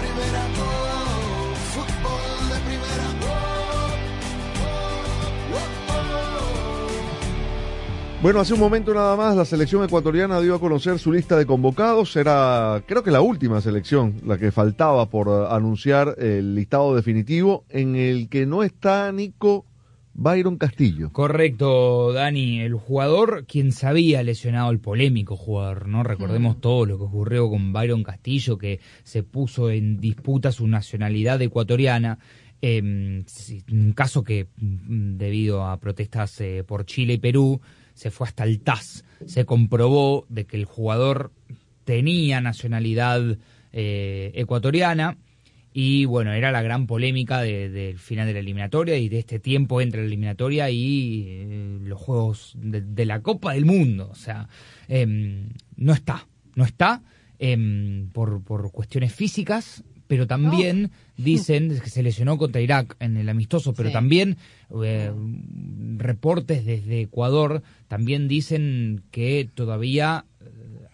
Primera, oh, fútbol de primera, Bueno, hace un momento nada más la selección ecuatoriana dio a conocer su lista de convocados. Era, creo que la última selección, la que faltaba por eh, anunciar el listado definitivo, en el que no está Nico Byron Castillo. Correcto, Dani. El jugador, quien sabía lesionado, el polémico jugador, ¿no? Recordemos todo lo que ocurrió con Byron Castillo, que se puso en disputa su nacionalidad ecuatoriana. Eh, un caso que, mm, debido a protestas eh, por Chile y Perú, se fue hasta el TAS. Se comprobó de que el jugador tenía nacionalidad eh, ecuatoriana y bueno, era la gran polémica del final de la eliminatoria y de este tiempo entre la eliminatoria y eh, los Juegos de, de, la Copa del Mundo. O sea, eh, no está, no está eh, por, por cuestiones físicas, pero también dicen que se lesionó contra Irak en el amistoso, pero sí. también eh, reportes desde Ecuador también dicen que todavía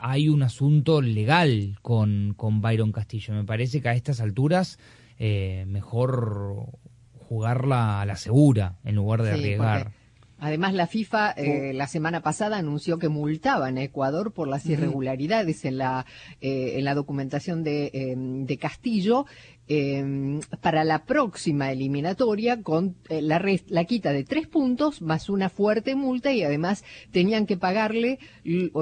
hay un asunto legal con, con Byron Castillo. Me parece que a estas alturas eh, mejor jugarla a la segura en lugar de sí, arriesgar. Además, la FIFA eh, la semana pasada anunció que multaban a Ecuador por las irregularidades en la eh, en la documentación de, eh, de Castillo eh, para la próxima eliminatoria con eh, la, la, quita de tres puntos más una fuerte multa y además tenían que pagarle uh,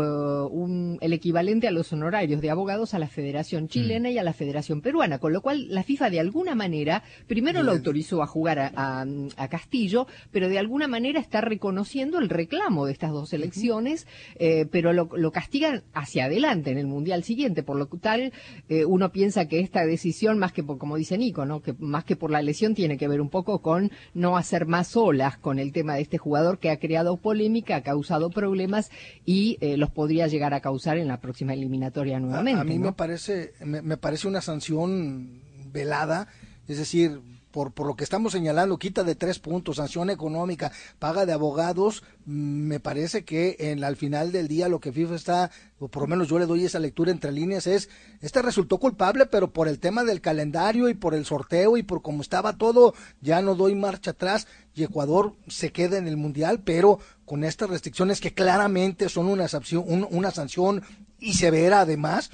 un, el equivalente a los honorarios de abogados a la Federación Chilena mm. y a la Federación Peruana, con lo cual la FIFA de alguna manera primero lo autorizó a jugar a, a, a, Castillo, pero de alguna manera está reconociendo el reclamo de estas dos elecciones, uh -huh. eh, pero lo, lo, castigan hacia adelante en el Mundial siguiente, por lo tal eh, uno piensa que esta decisión más que por, como dice Nico, ¿no? Que más que por la lesión tiene que ver un poco con no hacer más olas con el tema de este jugador que ha creado polémica, ha causado problemas y eh, los podría llegar a causar en la próxima eliminatoria nuevamente. A, a mí ¿no? me parece me, me parece una sanción velada, es decir, por, por lo que estamos señalando, quita de tres puntos, sanción económica, paga de abogados, me parece que en, al final del día lo que FIFA está, o por lo menos yo le doy esa lectura entre líneas, es, este resultó culpable, pero por el tema del calendario y por el sorteo y por cómo estaba todo, ya no doy marcha atrás y Ecuador se queda en el Mundial, pero con estas restricciones que claramente son una sanción, un, una sanción y severa además,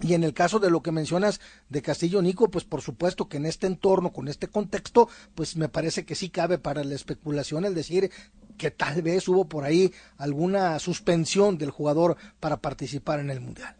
y en el caso de lo que mencionas de Castillo Nico, pues por supuesto que en este entorno, con este contexto, pues me parece que sí cabe para la especulación el decir que tal vez hubo por ahí alguna suspensión del jugador para participar en el Mundial.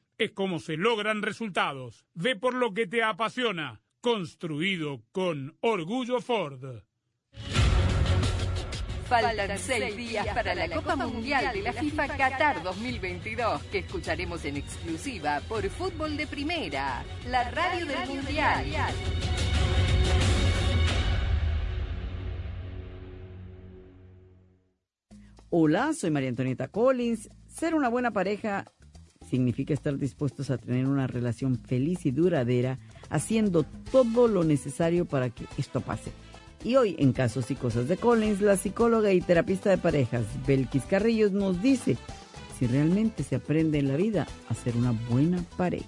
es como se logran resultados. Ve por lo que te apasiona. Construido con orgullo Ford. Faltan seis días para la Copa Mundial de la FIFA Qatar 2022, que escucharemos en exclusiva por Fútbol de Primera, la radio del Mundial. Hola, soy María Antonieta Collins. Ser una buena pareja significa estar dispuestos a tener una relación feliz y duradera, haciendo todo lo necesario para que esto pase. Y hoy, en Casos y Cosas de Collins, la psicóloga y terapista de parejas, Belkis Carrillos, nos dice si realmente se aprende en la vida a ser una buena pareja.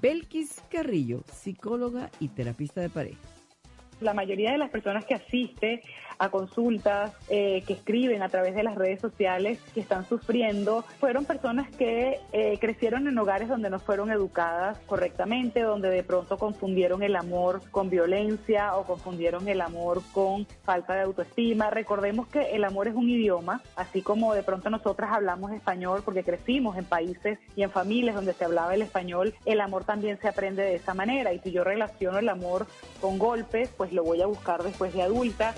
Belkis Carrillo, psicóloga y terapista de pareja. La mayoría de las personas que asiste a consultas, eh, que escriben a través de las redes sociales, que están sufriendo, fueron personas que eh, crecieron en hogares donde no fueron educadas correctamente, donde de pronto confundieron el amor con violencia o confundieron el amor con falta de autoestima. Recordemos que el amor es un idioma, así como de pronto nosotras hablamos español porque crecimos en países y en familias donde se hablaba el español, el amor también se aprende de esa manera y si yo relaciono el amor con golpes, pues lo voy a buscar después de adulta.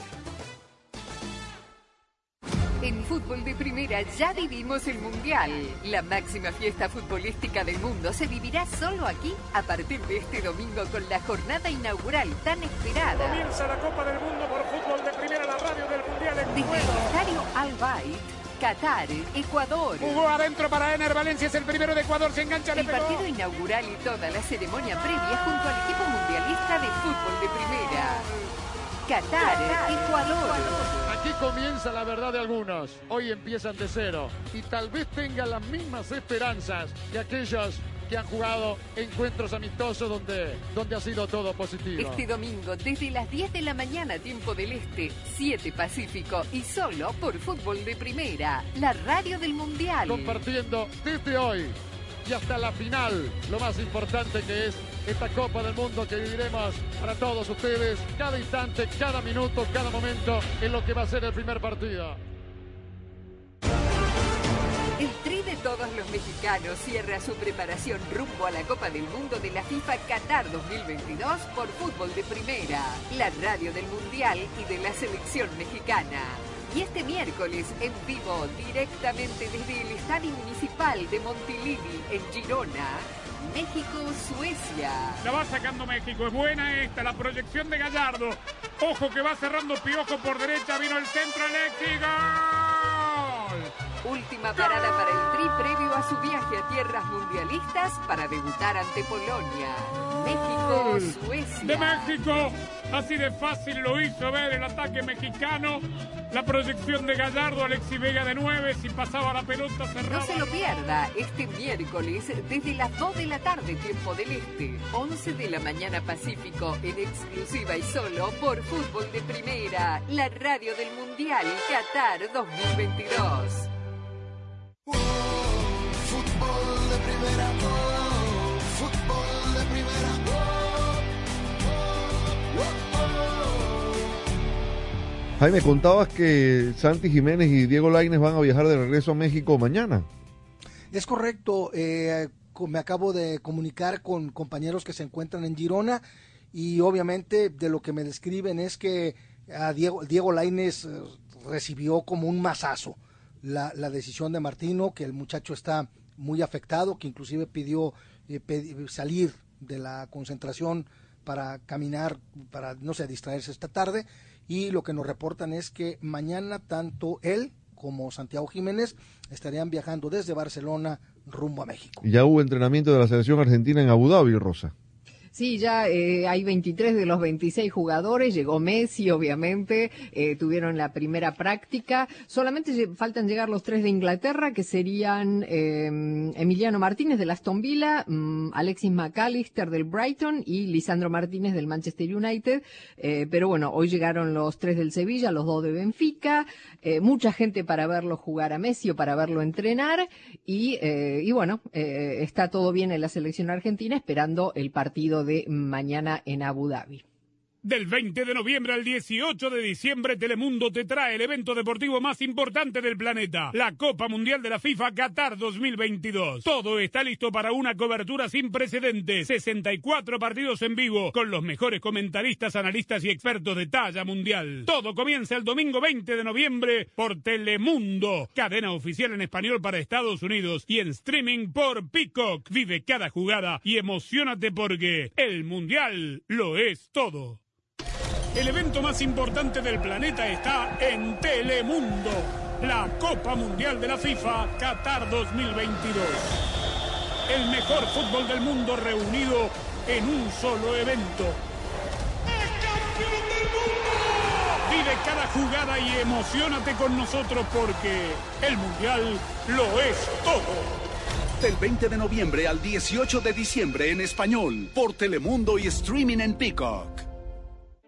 En fútbol de primera ya vivimos el Mundial. La máxima fiesta futbolística del mundo se vivirá solo aquí a partir de este domingo con la jornada inaugural tan esperada. Comienza la Copa del Mundo por fútbol de primera, la radio del Mundial en Desde el estadio Al Bayt, Qatar, Ecuador. Jugó adentro para Ener Valencia, es el primero de Ecuador, se engancha, El pegó. partido inaugural y toda la ceremonia previa junto al equipo mundialista de fútbol de primera. Qatar, Ecuador. Aquí comienza la verdad de algunos. Hoy empiezan de cero y tal vez tengan las mismas esperanzas que aquellos que han jugado encuentros amistosos donde, donde ha sido todo positivo. Este domingo, desde las 10 de la mañana, tiempo del Este, 7 Pacífico y solo por Fútbol de Primera, la radio del Mundial. Compartiendo desde hoy y hasta la final, lo más importante que es esta Copa del Mundo que viviremos para todos ustedes, cada instante, cada minuto, cada momento, en lo que va a ser el primer partido. El Tri de todos los mexicanos cierra su preparación rumbo a la Copa del Mundo de la FIFA Qatar 2022 por Fútbol de Primera, la radio del Mundial y de la selección mexicana. Y este miércoles en vivo, directamente desde el Estadio Municipal de Montilivi, en Girona, México-Suecia. La va sacando México, es buena esta, la proyección de Gallardo. Ojo que va cerrando Piojo por derecha, vino el centro, Alexi, gol. Última parada para el Tri previo a su viaje a tierras mundialistas para debutar ante Polonia. México-Suecia. De México, así de fácil lo hizo ver el ataque mexicano. La proyección de Gallardo, Alexi Vega de 9, si pasaba la pelota cerrada. No se lo pierda este miércoles desde las 2 de la tarde, tiempo del Este, 11 de la mañana Pacífico, en exclusiva y solo por Fútbol de Primera, la radio del Mundial Qatar 2022. Fútbol de primera, Jaime, contabas que Santi Jiménez y Diego Lainez van a viajar de regreso a México mañana. Es correcto, eh, me acabo de comunicar con compañeros que se encuentran en Girona y obviamente de lo que me describen es que a Diego, Diego Lainez eh, recibió como un mazazo la, decisión de Martino, que el muchacho está muy afectado, que inclusive pidió eh, salir de la concentración para caminar, para, no sé, distraerse esta tarde. Y lo que nos reportan es que mañana tanto él como Santiago Jiménez estarían viajando desde Barcelona rumbo a México. Ya hubo entrenamiento de la selección argentina en Abu Dhabi, Rosa. Sí, ya eh, hay 23 de los 26 jugadores, llegó Messi, obviamente, eh, tuvieron la primera práctica. Solamente faltan llegar los tres de Inglaterra, que serían eh, Emiliano Martínez del Aston Villa, mm, Alexis McAllister del Brighton y Lisandro Martínez del Manchester United. Eh, pero bueno, hoy llegaron los tres del Sevilla, los dos de Benfica, mucha gente para verlo jugar a Messi o para verlo entrenar y, y bueno, está todo bien en la selección argentina esperando el partido de mañana en Abu Dhabi. Del 20 de noviembre al 18 de diciembre, Telemundo te trae el evento deportivo más importante del planeta, la Copa Mundial de la FIFA Qatar 2022. Todo está listo para una cobertura sin precedentes. 64 partidos en vivo con los mejores comentaristas, analistas y expertos de talla mundial. Todo comienza el domingo 20 de noviembre por Telemundo, cadena oficial en español para Estados Unidos y en streaming por Peacock. Vive cada jugada y emocionate porque el Mundial lo es todo. El evento más importante del planeta está en Telemundo, la Copa Mundial de la FIFA Qatar 2022. El mejor fútbol del mundo reunido en un solo evento. Vive cada jugada y emocionate con nosotros porque el Mundial lo es todo. Del 20 de noviembre al 18 de diciembre en español, por Telemundo y streaming en Peacock.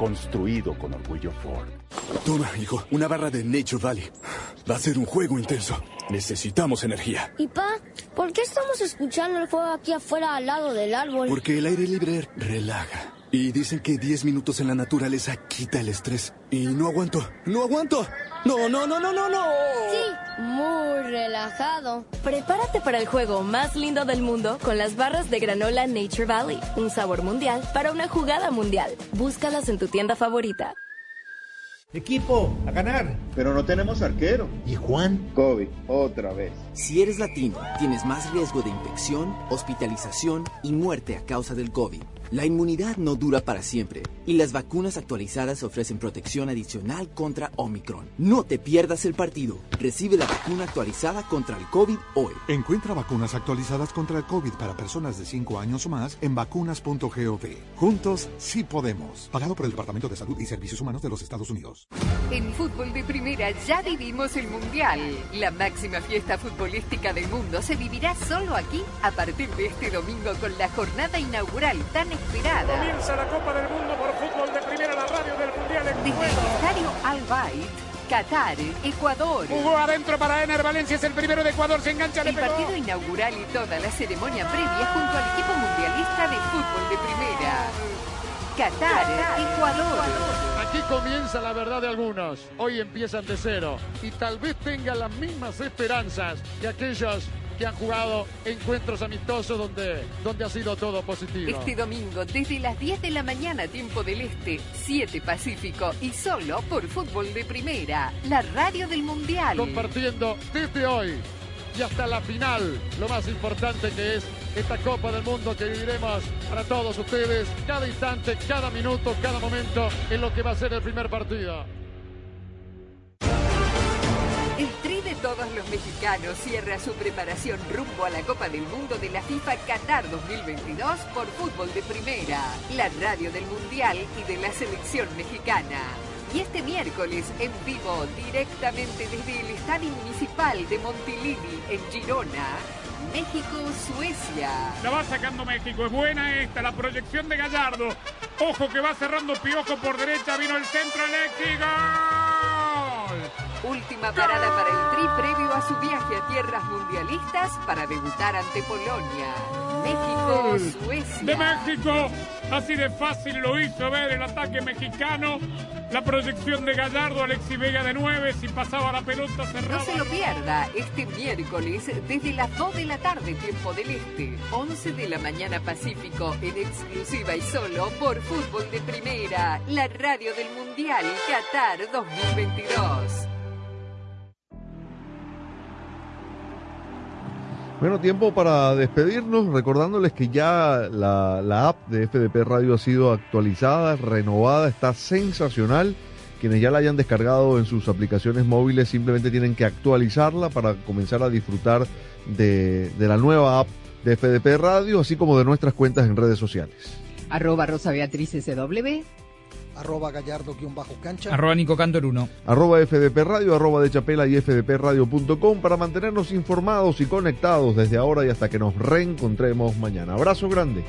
Construido con orgullo Ford. Toma, hijo, una barra de Nature Valley. Va a ser un juego intenso. Necesitamos energía. Y pa, ¿por qué estamos escuchando el fuego aquí afuera al lado del árbol? Porque el aire libre relaja. Y dicen que 10 minutos en la naturaleza quita el estrés. Y no aguanto, no aguanto. No, no, no, no, no, no. Sí, muy relajado. Prepárate para el juego más lindo del mundo con las barras de granola Nature Valley. Un sabor mundial para una jugada mundial. Búscalas en tu tienda favorita. Equipo, a ganar. Pero no tenemos arquero. ¿Y Juan? COVID, otra vez. Si eres latino, tienes más riesgo de infección, hospitalización y muerte a causa del COVID. La inmunidad no dura para siempre y las vacunas actualizadas ofrecen protección adicional contra Omicron. No te pierdas el partido. Recibe la vacuna actualizada contra el COVID hoy. Encuentra vacunas actualizadas contra el COVID para personas de 5 años o más en vacunas.gov. Juntos sí podemos. Pagado por el Departamento de Salud y Servicios Humanos de los Estados Unidos. En fútbol de primera ya vivimos el Mundial. La máxima fiesta futbolística del mundo se vivirá solo aquí a partir de este domingo con la jornada inaugural tan esperada. Comienza la Copa del Mundo por fútbol de primera, la radio del Mundial en Desde el estadio Al Bayt, Qatar, Ecuador. Jugó adentro para Ener Valencia, es el primero de Ecuador, se engancha, le El pegó. partido inaugural y toda la ceremonia previa junto al equipo mundialista de fútbol de primera. Qatar, Ecuador. Aquí comienza la verdad de algunos. Hoy empiezan de cero y tal vez tengan las mismas esperanzas que aquellos que han jugado encuentros amistosos donde, donde ha sido todo positivo. Este domingo, desde las 10 de la mañana, tiempo del Este, 7 Pacífico, y solo por Fútbol de Primera, la radio del Mundial. Compartiendo desde hoy y hasta la final, lo más importante que es esta Copa del Mundo que viviremos para todos ustedes, cada instante, cada minuto, cada momento, en lo que va a ser el primer partido. El tri de todos los mexicanos cierra su preparación rumbo a la Copa del Mundo de la FIFA Qatar 2022 por Fútbol de Primera, la radio del Mundial y de la selección mexicana. Y este miércoles en vivo, directamente desde el Estadio Municipal de Montilivi, en Girona, México-Suecia. La va sacando México, es buena esta, la proyección de Gallardo. Ojo que va cerrando Piojo por derecha, vino el centro eléctrico. Última parada para el Tri previo a su viaje a tierras mundialistas para debutar ante Polonia. México-Suecia. De México, así de fácil lo hizo ver el ataque mexicano. La proyección de Gallardo, Alexi Vega de 9, si pasaba la pelota cerrada. No se lo pierda este miércoles desde las 2 de la tarde, tiempo del Este, 11 de la mañana Pacífico, en exclusiva y solo por Fútbol de Primera, la radio del Mundial Qatar 2022. Bueno, tiempo para despedirnos, recordándoles que ya la, app de FDP Radio ha sido actualizada, renovada, está sensacional. Quienes ya la hayan descargado en sus aplicaciones móviles simplemente tienen que actualizarla para comenzar a disfrutar de, la nueva app de FDP Radio, así como de nuestras cuentas en redes sociales. Arroba Rosa arroba gallardo-cancha. Arroba Nico Cantor 1. Arroba FDP Radio, arroba de Chapela y fdpradio.com para mantenernos informados y conectados desde ahora y hasta que nos reencontremos mañana. Abrazo grande.